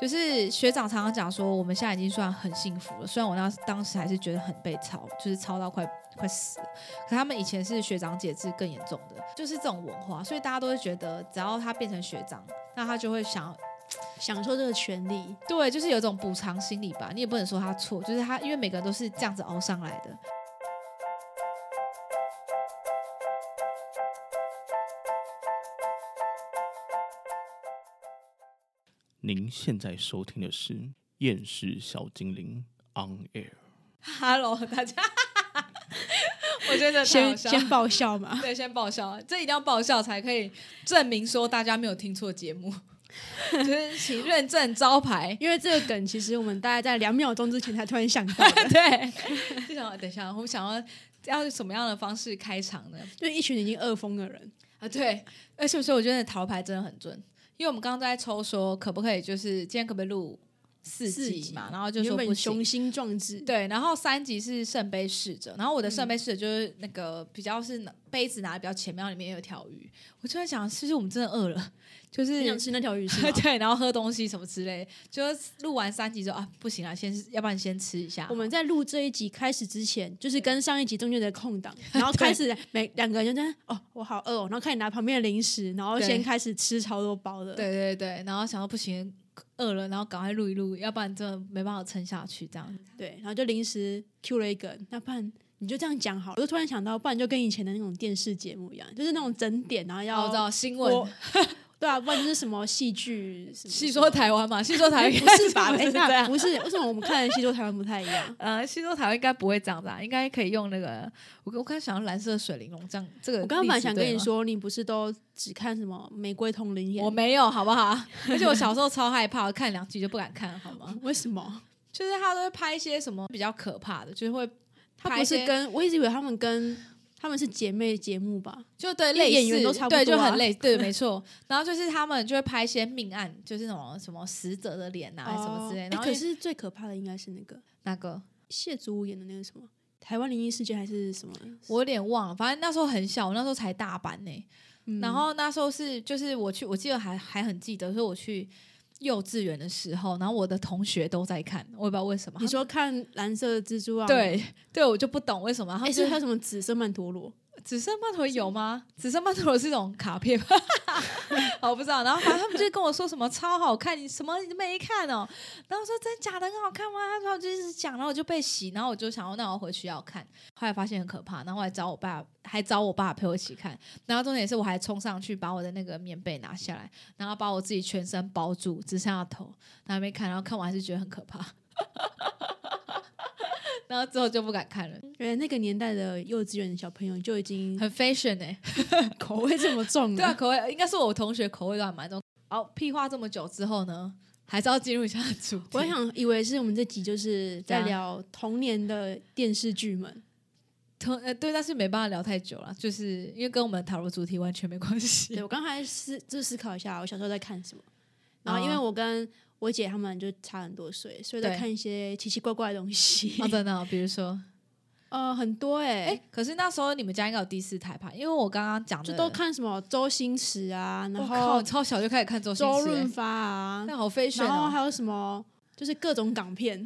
就是学长常常讲说，我们现在已经算很幸福了。虽然我那当时还是觉得很被操，就是操到快快死了。可他们以前是学长姐制更严重的，就是这种文化，所以大家都会觉得，只要他变成学长，那他就会想享受这个权利。对，就是有种补偿心理吧。你也不能说他错，就是他，因为每个人都是这样子熬上来的。您现在收听的是《厌世小精灵》On Air。Hello，大家，我觉得先先爆笑嘛，对，先爆笑，这一定要爆笑才可以证明说大家没有听错节目，就是请认证招牌。因为这个梗其实我们大概在两秒钟之前才突然想到的，对，就想等一下，我们想要要用什么样的方式开场呢？就一群已经饿疯的人，啊，对，而且所以我觉得桃牌真的很准，因为我们刚刚在抽说可不可以，就是今天可不可以录四四集集嘛，然后就说不雄。心壮志，对，然后三集是圣杯侍者，然后我的圣杯侍者就是那个比较是杯子拿的比较前面，然后里面有条鱼。我就在想，是不是我们真的饿了？就是想吃那条鱼是？对，然后喝东西什么之类，就是录完三集之后啊，不行了，先要不然先吃一下。我们在录这一集开始之前，就是跟上一集中间的空档，然后开始每两个人就在哦，我好饿哦，然后开始拿旁边的零食，然后先开始吃超多包的，对对对，然后想到不行，饿了，然后赶快录一录，要不然真的没办法撑下去这样。对，然后就临时 Q 了一个，那不然你就这样讲好了。我就突然想到，不然就跟以前的那种电视节目一样，就是那种整点，然后要道新闻播，对啊，不然就是什么戏剧，什么细说台湾嘛，戏说台湾不是吧？哎，那不是，为什么我们看的戏说台湾不太一样？呃，戏说台湾应该不会这样子啊，应该可以用那个，我我刚想要蓝色水玲珑这样，这个我刚刚本来例子对吗，想跟你说，你不是都只看什么玫瑰同林演？我没有，好不好？而且我小时候超害怕，我看两集就不敢看，好吗？为什么？就是他都会拍一些什么比较可怕的，就是会他不是跟我一直以为他们跟他们是姐妹节目吧？就对演员都差不对，多啊就很类似，对，没错。然后就是他们就会拍一些命案，就是那种什么死者的脸啊，什么之类然后可是最可怕的应该是那个那个谢祖武演的那个什么台湾灵异事件还是什么？我有点忘了，反正那时候很小，我那时候才大班呢、嗯然后那时候是就是我去，我记得还还很记得，所以我去幼稚园的时候，然后我的同学都在看，我也不知道为什么。你说看蓝色的蜘蛛啊？对对，我就不懂为什么。他哎，们就是还有什么紫色曼陀罗？紫色曼陀有吗？紫色曼陀是一种卡片吗？我不知道。然后反正他们就跟我说什么超好看，你什么你没看哦？然后说真假的很好看吗？他说就一直讲，然后我就被洗，然后我就想说那我回去要看。后来发现很可怕，然后我还找我爸，还找我爸陪我一起看。然后重点是我还冲上去把我的那个棉被拿下来，然后把我自己全身包住，只剩下头，然后还没看。然后看完还是觉得很可怕。然后之后就不敢看了，原来那个年代的幼稚园的小朋友就已经很 fashion 哎、口味这么重对啊，口味应该是我同学口味都还蛮重。好，屁话这么久之后呢，还是要进入一下主题。我想以为是我们这集就是在聊童年的电视剧们，同呃对，但是没办法聊太久了，就是因为跟我们讨论主题完全没关系对。我刚才思就思考一下，我小时候在看什么，然后因为哦我跟我姐他们就差很多岁，所以在看一些奇奇怪怪的东西。哦，真的哦、比如说，呃，很多哎、哎、可是那时候你们家应该有第四台吧？因为我刚刚讲的就都，看什么周星驰啊，然后超小就开始看周星驰、欸，周润发啊，那好 fashion 哦。然后还有什么就是各种港片，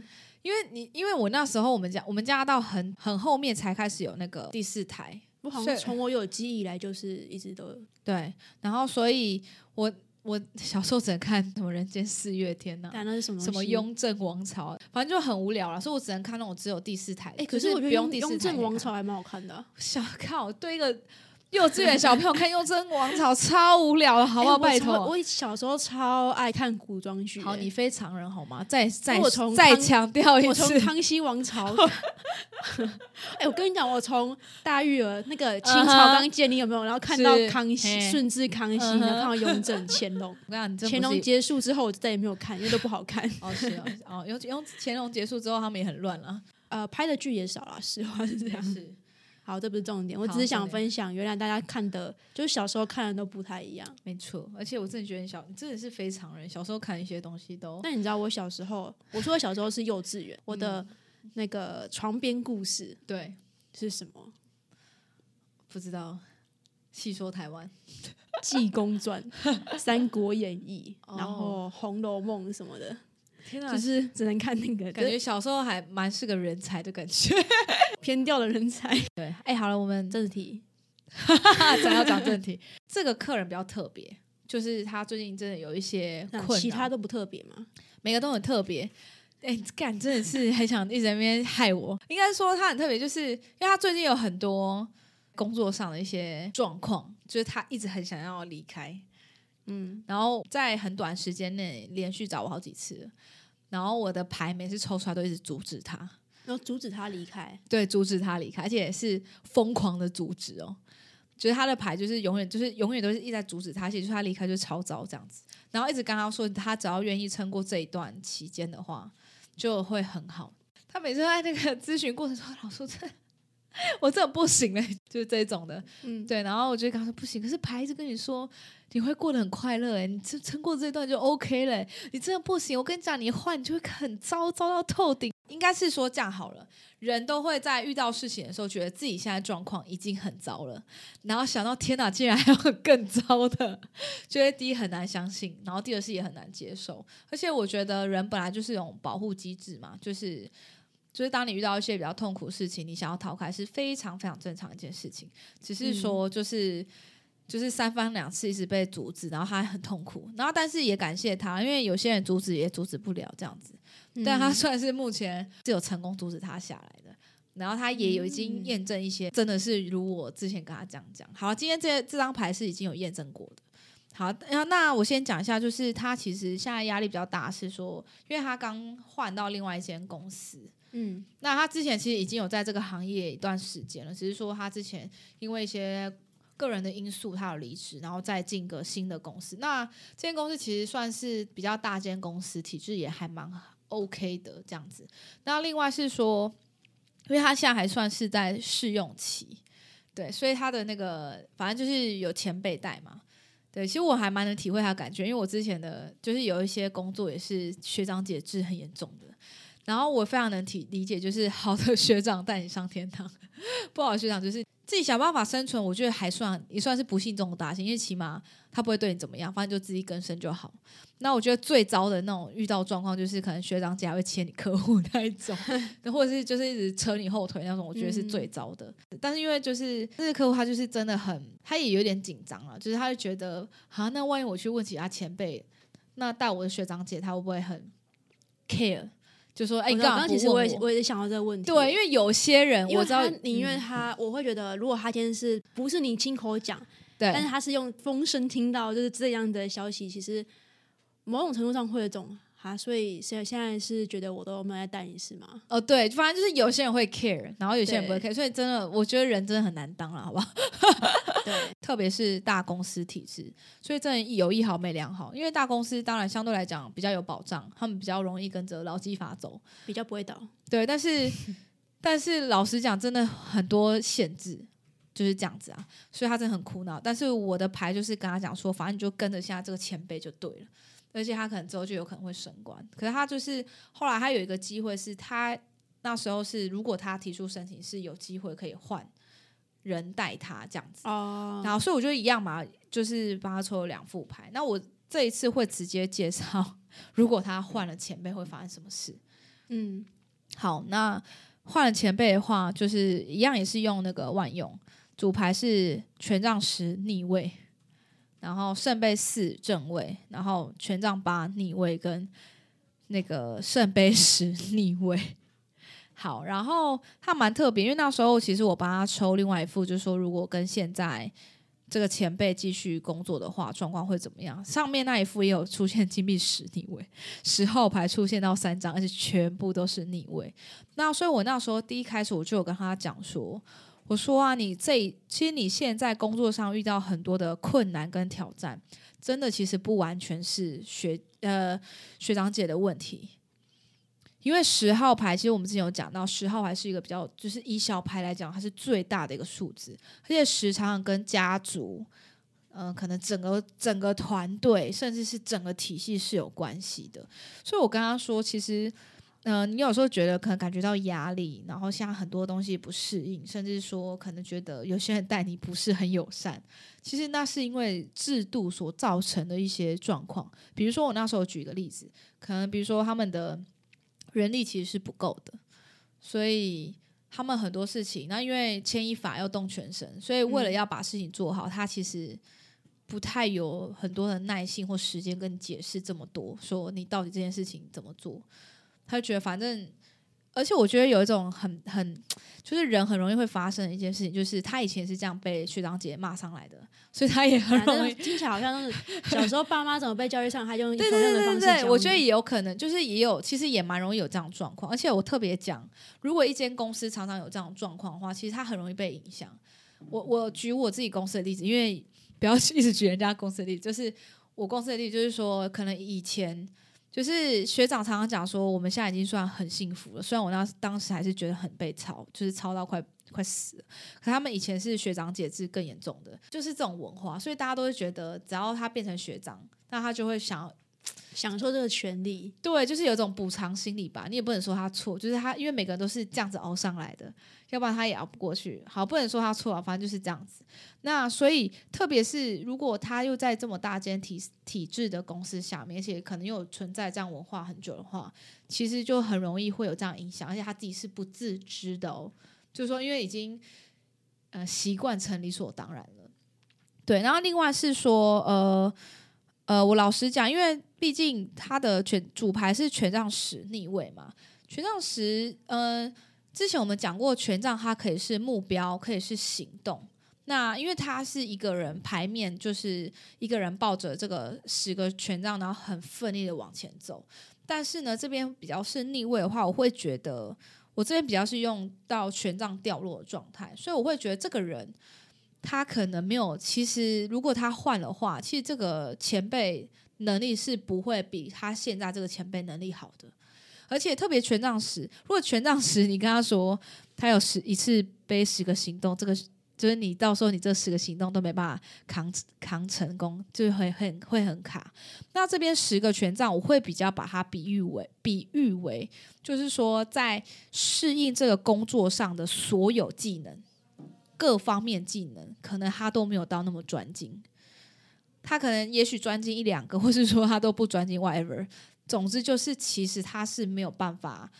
因为你因为我那时候我们家我们家到很很后面才开始有那个第四台，不好像从我有记忆以来就是一直都有。对，然后所以我我小时候只能看什么《人间四月天》呐、但那是什么什么雍正王朝，反正就很无聊了，所以我只能看那种只有第四台。的。哎、可是我觉得雍正王朝还蛮好看的啊、小靠对一个幼稚园小朋友看雍正王朝超无聊的，好不好？哎拜托。我小时候超爱看古装剧、好，哎你非常人好吗？再再再康强调一我从，康熙王朝，哎、我跟你讲，我从大玉儿那个清朝刚建立有没有，然后看到康熙、嘿顺治、康熙，然后看到雍正、乾隆，我跟你讲，乾隆结束之后，我就再也没有看，因为都不好看。哦是哦哦，雍雍乾隆结束之后，他们也很乱了，呃，拍的剧也少了，实话是这样。是好，这不是重点，我只是想分享，原来大家看的，就是小时候看的都不太一样。没错。而且我真的觉得你小，你真的是非常人，小时候看一些东西都那你知道我小时候，我说我小时候是幼稚园，我的那个床边故事对，是什么？不知道。细说台湾，济公传》《三国演义》哦然后《红楼梦》什么的，天哪，就是只能看那个，感觉小时候还蛮是个人才的感觉。偏掉的人才。对，哎，好了，我们正题，咱要讲正题。这个客人比较特别，就是他最近真的有一些困扰，其他都不特别吗？每个都很特别。哎，干真的是很想一直在那边害我。应该说他很特别，就是因为他最近有很多工作上的一些状况，就是他一直很想要离开，嗯，然后在很短时间内连续找我好几次，然后我的牌每次抽出来都一直阻止他，然后阻止他离开。对，阻止他离开，而且也是疯狂的阻止哦。就是他的牌，就是永远就是永远都是一直在阻止他，而且就他离开就超糟这样子。然后一直跟他说，他只要愿意撑过这一段期间的话，就会很好。他每次在那个咨询过程中，老说这 我真的不行嘞，就是这种的。嗯，对，然后我就跟他说不行，可是牌子跟你说你会过得很快乐哎，你撑撑过这一段就 OK 了，你真的不行。我跟你讲，你换你就会很糟，糟到透顶。应该是说这样好了，人都会在遇到事情的时候，觉得自己现在状况已经很糟了，然后想到天哪，竟然还有更糟的，觉得第一很难相信，然后第二是也很难接受。而且我觉得人本来就是一种保护机制嘛，就是。就是当你遇到一些比较痛苦的事情，你想要逃开是非常非常正常一件事情。只是说，就是、就是三番两次一直被阻止，然后他很痛苦。然后，但是也感谢他，因为有些人阻止也阻止不了这样子。但他算是目前是有成功阻止他下来的。然后他也有已经验证一些，真的是如我之前跟他这样讲。好，今天这这张牌是已经有验证过的。好，那那我先讲一下，就是他其实现在压力比较大，是说，因为他刚换到另外一间公司，嗯那他之前其实已经有在这个行业一段时间了，只是说他之前因为一些个人的因素，他有离职，然后再进个新的公司。那这间公司其实算是比较大间公司，体制也还蛮 OK 的这样子。那另外是说，因为他现在还算是在试用期，对，所以他的那个反正就是有前辈带嘛。对，其实我还蛮能体会他的感觉，因为我之前的就是有一些工作也是学长姐制很严重的，然后我非常能体理解，就是好的 学长带你上天堂，不好的学长就是自己想办法生存。我觉得还算也算是不幸中的大幸，因为起码他不会对你怎么样，反正就自己更生就好。那我觉得最糟的那种遇到状况，就是可能学长姐还会切你客户那一种，或者是就是一直扯你后腿那种，我觉得是最糟的。但是因为就是这个客户他就是真的很，他也有点紧张了，就是他就觉得，啊，那万一我去问其他前辈，那带我的学长姐他会不会很 care？就说，哎、你刚刚其实我也我？也想到这个问题，对，因为有些人我知道，宁愿嗯。他，我会觉得，如果他今天是不是你亲口讲，对，但是他是用风声听到就是这样的消息，其实某种程度上会有一种啊，所以现现在是觉得我都没有在带你是吗？哦，对，反正就是有些人会 care，然后有些人不会 care，所以真的，我觉得人真的很难当了，好不好？对，特别是大公司体制，所以真的有一好没两好。因为大公司当然相对来讲比较有保障，他们比较容易跟着劳基法走，比较不会倒。对，但是 但是老实讲，真的很多限制就是这样子啊，所以他真的很苦恼。但是我的牌就是跟他讲说，反正你就跟着现在这个前辈就对了，而且他可能之后就有可能会升官。可是他就是后来他有一个机会，是他那时候是如果他提出申请，是有机会可以换人带他这样子。哦，然后所以我觉得一样嘛，就是帮他抽了两副牌。那我这一次会直接介绍，如果他换了前辈会发生什么事。嗯，好，那换了前辈的话，就是一样也是用那个万用主牌是权杖十逆位，然后圣杯四正位，然后权杖八逆位跟那个圣杯十逆位。好，然后他蛮特别，因为那时候其实我帮他抽另外一副，就是说如果跟现在这个前辈继续工作的话，状况会怎么样？上面那一副也有出现金币十逆位，十号牌出现到三张，而且全部都是逆位。那所以我那时候第一开始我就有跟他讲说，我说啊，你这其实你现在工作上遇到很多的困难跟挑战，真的其实不完全是学呃学长姐的问题。因为十号牌，其实我们之前有讲到，十号牌是一个比较，就是以小牌来讲，它是最大的一个数字，而且时常跟家族，嗯、可能整个整个团队，甚至是整个体系是有关系的。所以我跟他说，其实呃，你有时候觉得可能感觉到压力，然后像很多东西不适应，甚至说可能觉得有些人待你不是很友善，其实那是因为制度所造成的一些状况。比如说我那时候举一个例子，可能比如说他们的人力其实是不够的，所以他们很多事情，那因为牵一发要动全身，所以为了要把事情做好，他其实。不太有很多的耐心或时间跟你解释这么多，说你到底这件事情怎么做，他就觉得反正，而且我觉得有一种很很，就是人很容易会发生的一件事情，就是他以前是这样被学长姐骂上来的，所以他也很容易听起来好像是小时候爸妈怎么被教育上，他就用一同样的方式对对对，我觉得也有可能，就是也有，其实也蛮容易有这样的状况。而且我特别讲，如果一间公司常常有这样的状况的话，其实他很容易被影响。我我举我自己公司的例子，因为不要 一直举人家公司的例子，就是我公司的例子，就是说可能以前就是学长常常讲说，我们现在已经算很幸福了。虽然我那当时还是觉得很被操，就是操到快快死了。可他们以前是学长姐制更严重的，就是这种文化，所以大家都会觉得，只要他变成学长，那他就会想要 享受这个权利，对，就是有一种补偿心理吧。你也不能说他错，就是他，因为每个人都是这样子熬上来的，要不然他也熬不过去。好，不能说他错啊，反正就是这样子。那所以，特别是如果他又在这么大间体体制的公司下面，而且可能又有存在这样文化很久的话，其实就很容易会有这样影响，而且他自己是不自知的哦。就是说，因为已经呃习惯成理所当然了。对，然后另外是说，呃呃，我老实讲，因为毕竟他的权主牌是权杖十逆位嘛，权杖十，呃，之前我们讲过，权杖它可以是目标，可以是行动。那因为他是一个人牌面，就是一个人抱着这个十个权杖，然后很奋力的往前走。但是呢，这边比较是逆位的话，我会觉得我这边比较是用到权杖掉落的状态，所以我会觉得这个人他可能没有。其实如果他换的话，其实这个前辈能力是不会比他现在这个前辈能力好的。而且特别权杖十，如果权杖十，你跟他说他有十一次背十个行动，这个就是你到时候你这十个行动都没办法扛扛成功，就会很会很卡。那这边十个权杖，我会比较把它比喻为比喻为，就是说在适应这个工作上的所有技能，各方面技能，可能他都没有到那么专精。他可能也许专精一两个，或是说他都不专精，whatever。总之就是，其实他是没有办法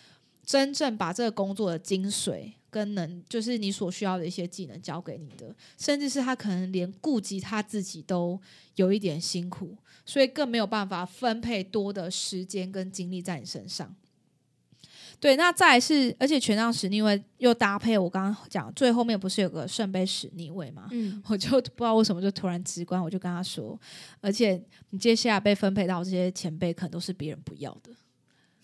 真正把这个工作的精髓跟能，就是你所需要的一些技能交给你的，甚至是他可能连顾及他自己都有一点辛苦，所以更没有办法分配多的时间跟精力在你身上。对，那再来是，而且权杖十逆位又搭配我刚刚讲最后面不是有个圣杯十逆位嘛？嗯，我就不知道为什么就突然直观，我就跟他说，而且你接下来被分配到这些前辈，可能都是别人不要的。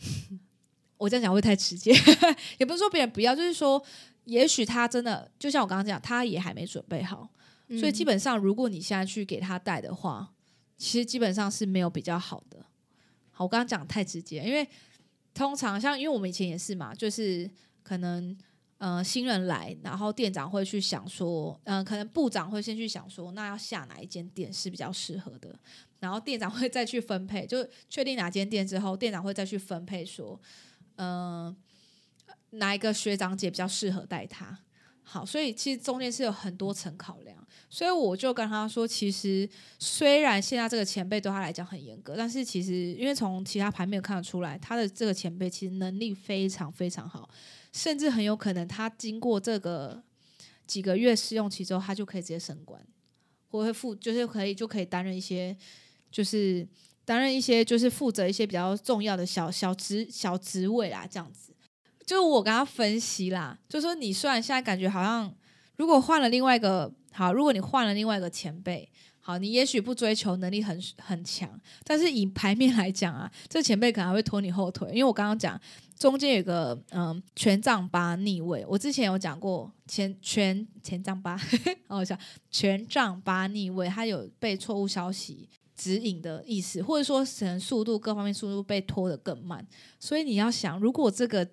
我这样讲会太直接，也不是说别人不要，就是说，也许他真的就像我刚刚讲，他也还没准备好，所以基本上如果你现在去给他带的话，其实基本上是没有比较好的。好，我刚刚讲太直接，因为通常像因为我们以前也是嘛，就是可能。呃，新人来，然后店长会去想说，嗯、可能部长会先去想说，那要下哪一间店是比较适合的，然后店长会再去分配，就确定哪间店之后，店长会再去分配说，嗯、哪一个学长姐比较适合带他。好，所以其实中间是有很多层考量，所以我就跟他说，其实虽然现在这个前辈对他来讲很严格，但是其实因为从其他牌面看得出来，他的这个前辈其实能力非常非常好，甚至很有可能他经过这个几个月试用期之后，他就可以直接升官，或会负就是可以就可以担任一些就是担任一些就是负责一些比较重要的小小职小职位啦，这样子。就我跟他分析啦，就说你虽然现在感觉好像，如果换了另外一个好，如果你换了另外一个前辈，好，你也许不追求能力很很强，但是以牌面来讲啊，这前辈可能还会拖你后腿，因为我刚刚讲中间有个嗯权杖八逆位，我之前有讲过前权前杖八，哦，想权杖八逆位，它有被错误消息。指引的意思，或者说可能速度各方面速度被拖得更慢，所以你要想，如果这个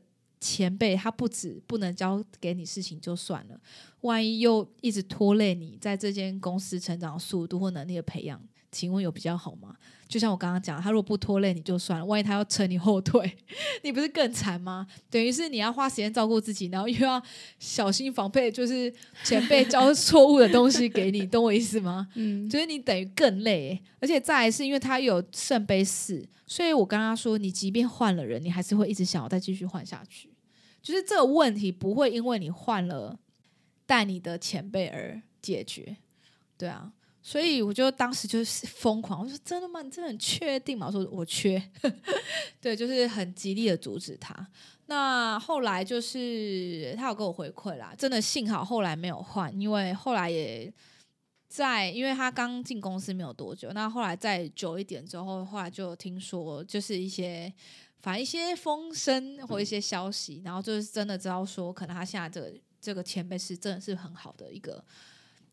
前辈他不止不能交给你事情就算了，万一又一直拖累你在这间公司成长速度或能力的培养，请问有比较好吗？就像我刚刚讲，他如果不拖累你就算了，万一他要扯你后腿，你不是更惨吗？等于是你要花时间照顾自己，然后又要小心防备，就是前辈教错误的东西给你，懂我意思吗？嗯，就是你等于更累，而且再来是因为他有圣杯四，所以我跟他说，你即便换了人，你还是会一直想要再继续换下去。就是这个问题不会因为你换了带你的前辈而解决，对啊。所以我就当时就是疯狂，我说真的吗？你真的很确定吗？我说我缺，对，就是很极力的阻止他。那后来就是他有给我回馈啦，真的幸好后来没有换，因为后来也在，因为他刚进公司没有多久，那后来再久一点之后，后来就听说就是一些反正一些风声或一些消息，然后就是真的知道说，可能他现在这个这个前辈是真的是很好的一个。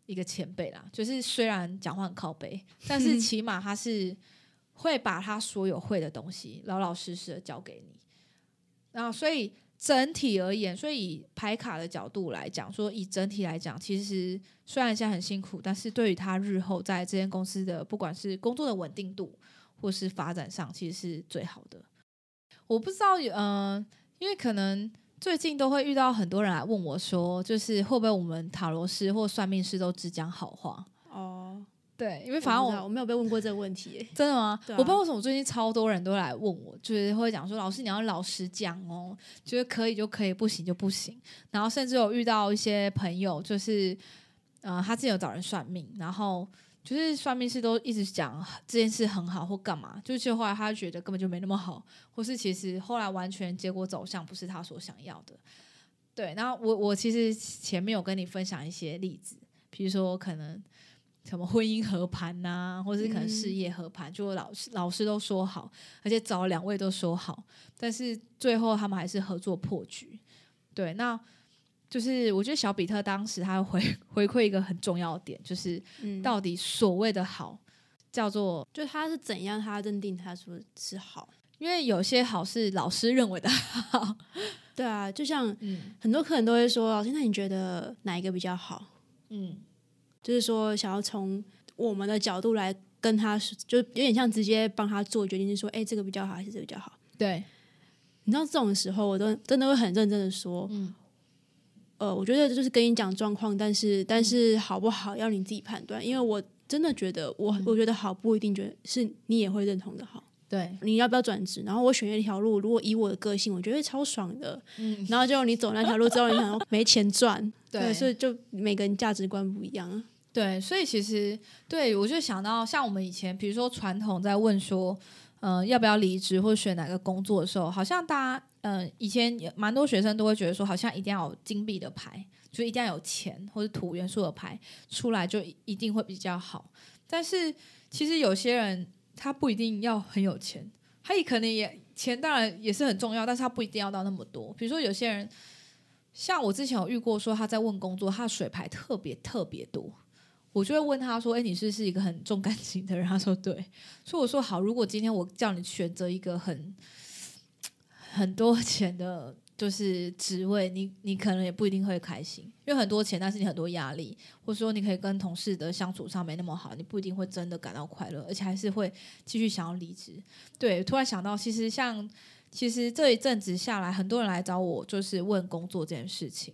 一个前辈啦，就是虽然讲话很靠背，但是起码他是会把他所有会的东西老老实实的交给你。然后，所以整体而言，所以以排卡的角度来讲，说以整体来讲，其实虽然现在很辛苦，但是对于他日后在这间公司的不管是工作的稳定度或是发展上，其实是最好的。我不知道，嗯，因为可能。最近都会遇到很多人来问我说，就是会不会我们塔罗师或算命师都只讲好话？哦，对，因为反正我我没有被问过这个问题，真的吗？我不知道为什么最近超多人都来问我，就是会讲说，老师你要老实讲哦，就是可以就可以，不行就不行。然后甚至有遇到一些朋友，就是呃，他自己有找人算命，然后。就是算命师都一直讲这件事很好或干嘛，就是后来他觉得根本就没那么好，或是其实后来完全结果走向不是他所想要的。对，然后我我其实前面有跟你分享一些例子，比如说可能什么婚姻合盘呐，或是可能事业合盘，就老师老师都说好，而且找两位都说好，但是最后他们还是合作破局。对，那。就是我觉得小比特当时他回 回馈一个很重要的点，就是到底所谓的好叫做，就他是怎样他认定他说是好，因为有些好是老师认为的好，对啊，就像很多客人都会说，老师，那你觉得哪一个比较好？嗯，就是说想要从我们的角度来跟他，就有点像直接帮他做决定，是说，哎，这个比较好还是这个比较好？对，你知道这种时候，我都真的会很认真的说，嗯。呃，我觉得就是跟你讲状况，但是但是好不好要你自己判断，因为我真的觉得我我觉得好不一定觉得是你也会认同的好。对，你要不要转职？然后我选一条路，如果以我的个性，我觉得超爽的。嗯，然后就你走那条路之后，你想没钱赚，对，所以就每个人价值观不一样。对，所以其实对我就想到，像我们以前，比如说传统在问说，嗯，要不要离职或选哪个工作的时候，好像大家。嗯，以前蛮多学生都会觉得说，好像一定要有金币的牌，就一定要有钱或者土元素的牌出来，就一定会比较好。但是其实有些人他不一定要很有钱，他也可能也钱当然也是很重要，但是他不一定要到那么多。比如说有些人，像我之前有遇过，说他在问工作，他的水牌特别特别多，我就会问他说：“哎，你是是一个很重感情的人？”他说：“对。”所以我说：“好，如果今天我叫你选择一个很……”很多钱的，就是职位，你你可能也不一定会开心，因为很多钱，但是你很多压力，或者说你可以跟同事的相处上没那么好，你不一定会真的感到快乐，而且还是会继续想要离职。对，突然想到，其实像其实这一阵子下来，很多人来找我，就是问工作这件事情。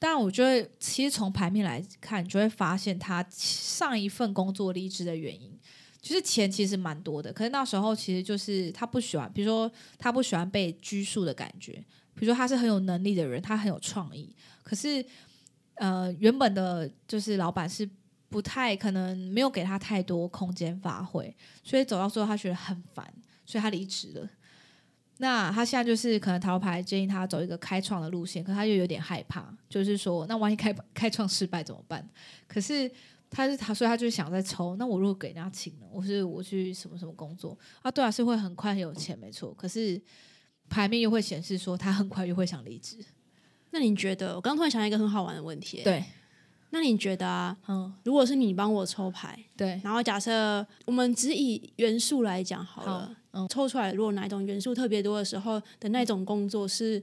但我觉得，其实从牌面来看，就会发现他上一份工作离职的原因。就是钱其实蛮多的，可是那时候其实就是他不喜欢，比如说他不喜欢被拘束的感觉。比如说他是很有能力的人，他很有创意，可是呃原本的就是老板是不太可能没有给他太多空间发挥，所以走到最后他觉得很烦，所以他离职了。那他现在就是可能桃牌建议他走一个开创的路线，可他又有点害怕，就是说那万一开开创失败怎么办？可是。他是他，所以他就想再抽。那我如果给人家请了，我是我去什么什么工作啊？对啊，是会很快很有钱，没错。可是牌面又会显示说他很快又会想离职。那你觉得？我刚突然想到一个很好玩的问题。对，那你觉得啊？嗯，如果是你帮我抽牌，对，然后假设我们只以元素来讲好了，嗯，抽出来如果哪一种元素特别多的时候的那种工作是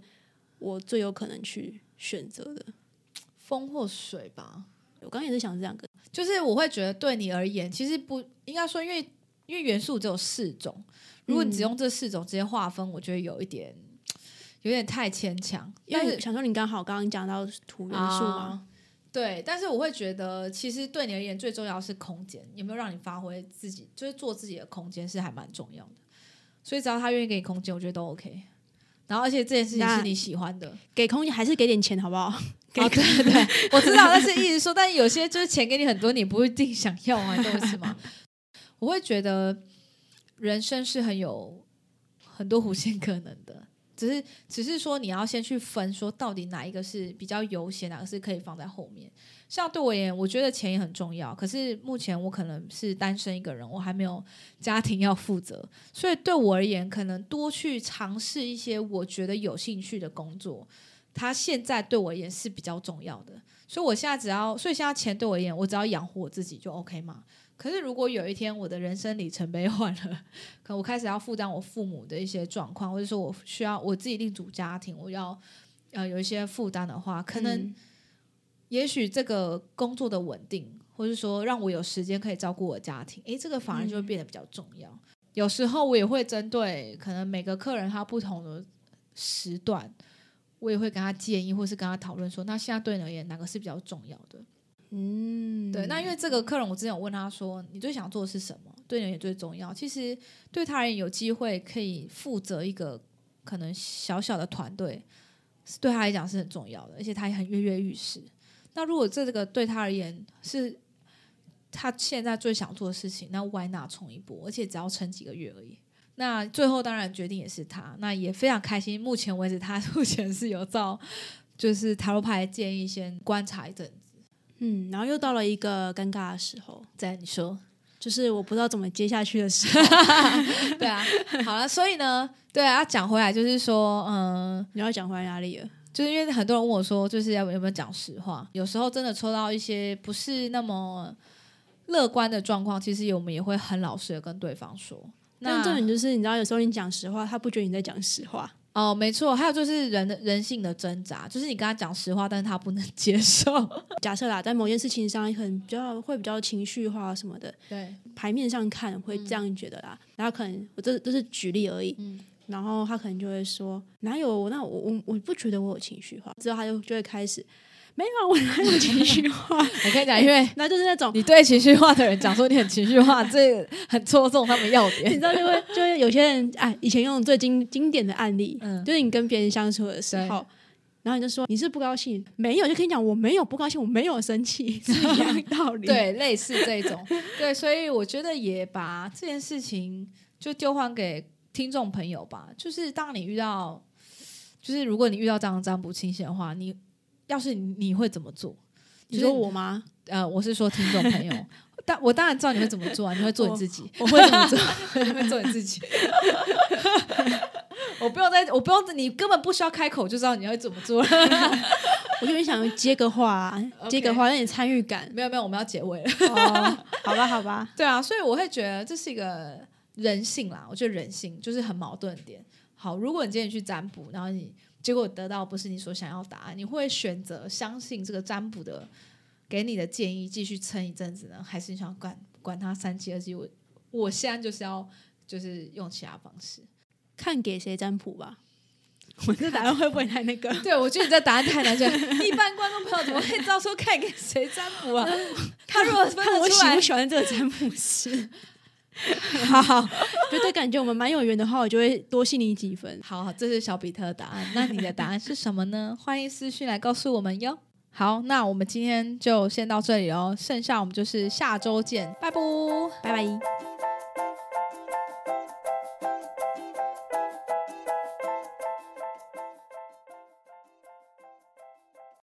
我最有可能去选择的，风或水吧。我刚刚也是想这两个，就是我会觉得对你而言，其实不应该说，因为因为元素只有四种，如果你只用这四种直接划分，我觉得有一点有点太牵强。因为想说你刚好刚刚讲到土元素嘛，对，但是我会觉得，其实对你而言最重要是空间，有没有让你发挥自己，就是做自己的空间是还蛮重要的。所以只要他愿意给你空间，我觉得都 OK。然后而且这件事情是你喜欢的，给空间还是给点钱好不好？哦，对对，我知道，但是一直说，但有些就是钱给你很多，你不一定想要啊，懂是吗？我会觉得人生是很有很多无限可能的，只是只是说你要先去分，说到底哪一个是比较优先，哪个是可以放在后面。像对我而言，我觉得钱也很重要，可是目前我可能是单身一个人，我还没有家庭要负责，所以对我而言，可能多去尝试一些我觉得有兴趣的工作。他现在对我而言是比较重要的，所以我现在只要，所以现在钱对我而言，我只要养活我自己就 OK 嘛。可是如果有一天我的人生里程碑换了，可能我开始要负担我父母的一些状况，或者说我需要我自己另组家庭，我要呃有一些负担的话，可能也许这个工作的稳定，或者说让我有时间可以照顾我家庭，诶，这个反而就会变得比较重要。有时候我也会针对可能每个客人他不同的时段。我也会跟他建议，或是跟他讨论说，那现在对你而言哪个是比较重要的？嗯，对。那因为这个客人，我之前有问他说，你最想做的是什么？对你而言最重要？其实对他人有机会可以负责一个可能小小的团队，对他来讲是很重要的，而且他也很跃跃欲试。那如果这个对他而言是他现在最想做的事情，那 Why not 冲一波？而且只要撑几个月而已。那最后当然决定也是他，那也非常开心。目前为止，他 目前是有照就是塔罗牌建议先观察一阵子，嗯，然后又到了一个尴尬的时候，在你说，就是我不知道怎么接下去的时候，对啊，好了，所以呢，对啊，讲回来就是说，嗯，你要讲回来哪里了？就是因为很多人问我说，就是要有没有讲实话？有时候真的抽到一些不是那么乐观的状况，其实我们也会很老实的跟对方说。那重点就是，你知道，有时候你讲实话，他不觉得你在讲实话。哦，没错。还有就是人的人性的挣扎，就是你跟他讲实话，但是他不能接受。假设啦，在某件事情上，很比较会比较情绪化什么的。对，牌面上看会这样觉得啦。然后可能我这这是举例而已。嗯。然后他可能就会说：“哪有？那我我我不觉得我有情绪化。”之后他就就会开始。没有，我哪有情绪化？我跟你讲，因为 那就是那种你对情绪化的人讲说你很情绪化，这 很戳中他们要点。你知道，就会就是有些人哎，以前用最经经典的案例，嗯就是你跟别人相处的时候，然后你就说你是不高兴，没有，就跟你讲我没有不高兴，我没有生气，是一样道理。对，类似这种，对，所以我觉得也把这件事情就丢还给听众朋友吧。就是当你遇到，就是如果你遇到这样占卜清醒的话，你。要是你会怎么做？你说我吗？呃，我是说听众朋友，但我当然知道你会怎么做啊！你会做你自己，我会怎么做？你会做你自己。我不用再，我不用，你根本不需要开口就知道你会怎么做。我就想接个话，接个话，让你参与感。没有没有，我们要结尾了。好吧好吧，对啊，所以我会觉得这是一个人性啦。我觉得人性就是很矛盾点。好，如果你今天去占卜，然后你。结果得到不是你所想要答案，你会选择相信这个占卜的给你的建议，继续撑一阵子呢，还是你想管管他三七二十一？我我现在就是要就是用其他方式，看给谁占卜吧。我这答案会不会太那个？对我觉得你这答案太难选。一般观众朋友怎么会知道说看给谁占卜啊？他如果分我喜不喜欢这个占卜师？好，觉得感觉我们蛮有缘的话，我就会多信你几分。好，这是小比特的答案。那你的答案是什么呢？欢迎私讯来告诉我们哟。好，那我们今天就先到这里哦，剩下我们就是下周见，拜拜，拜拜。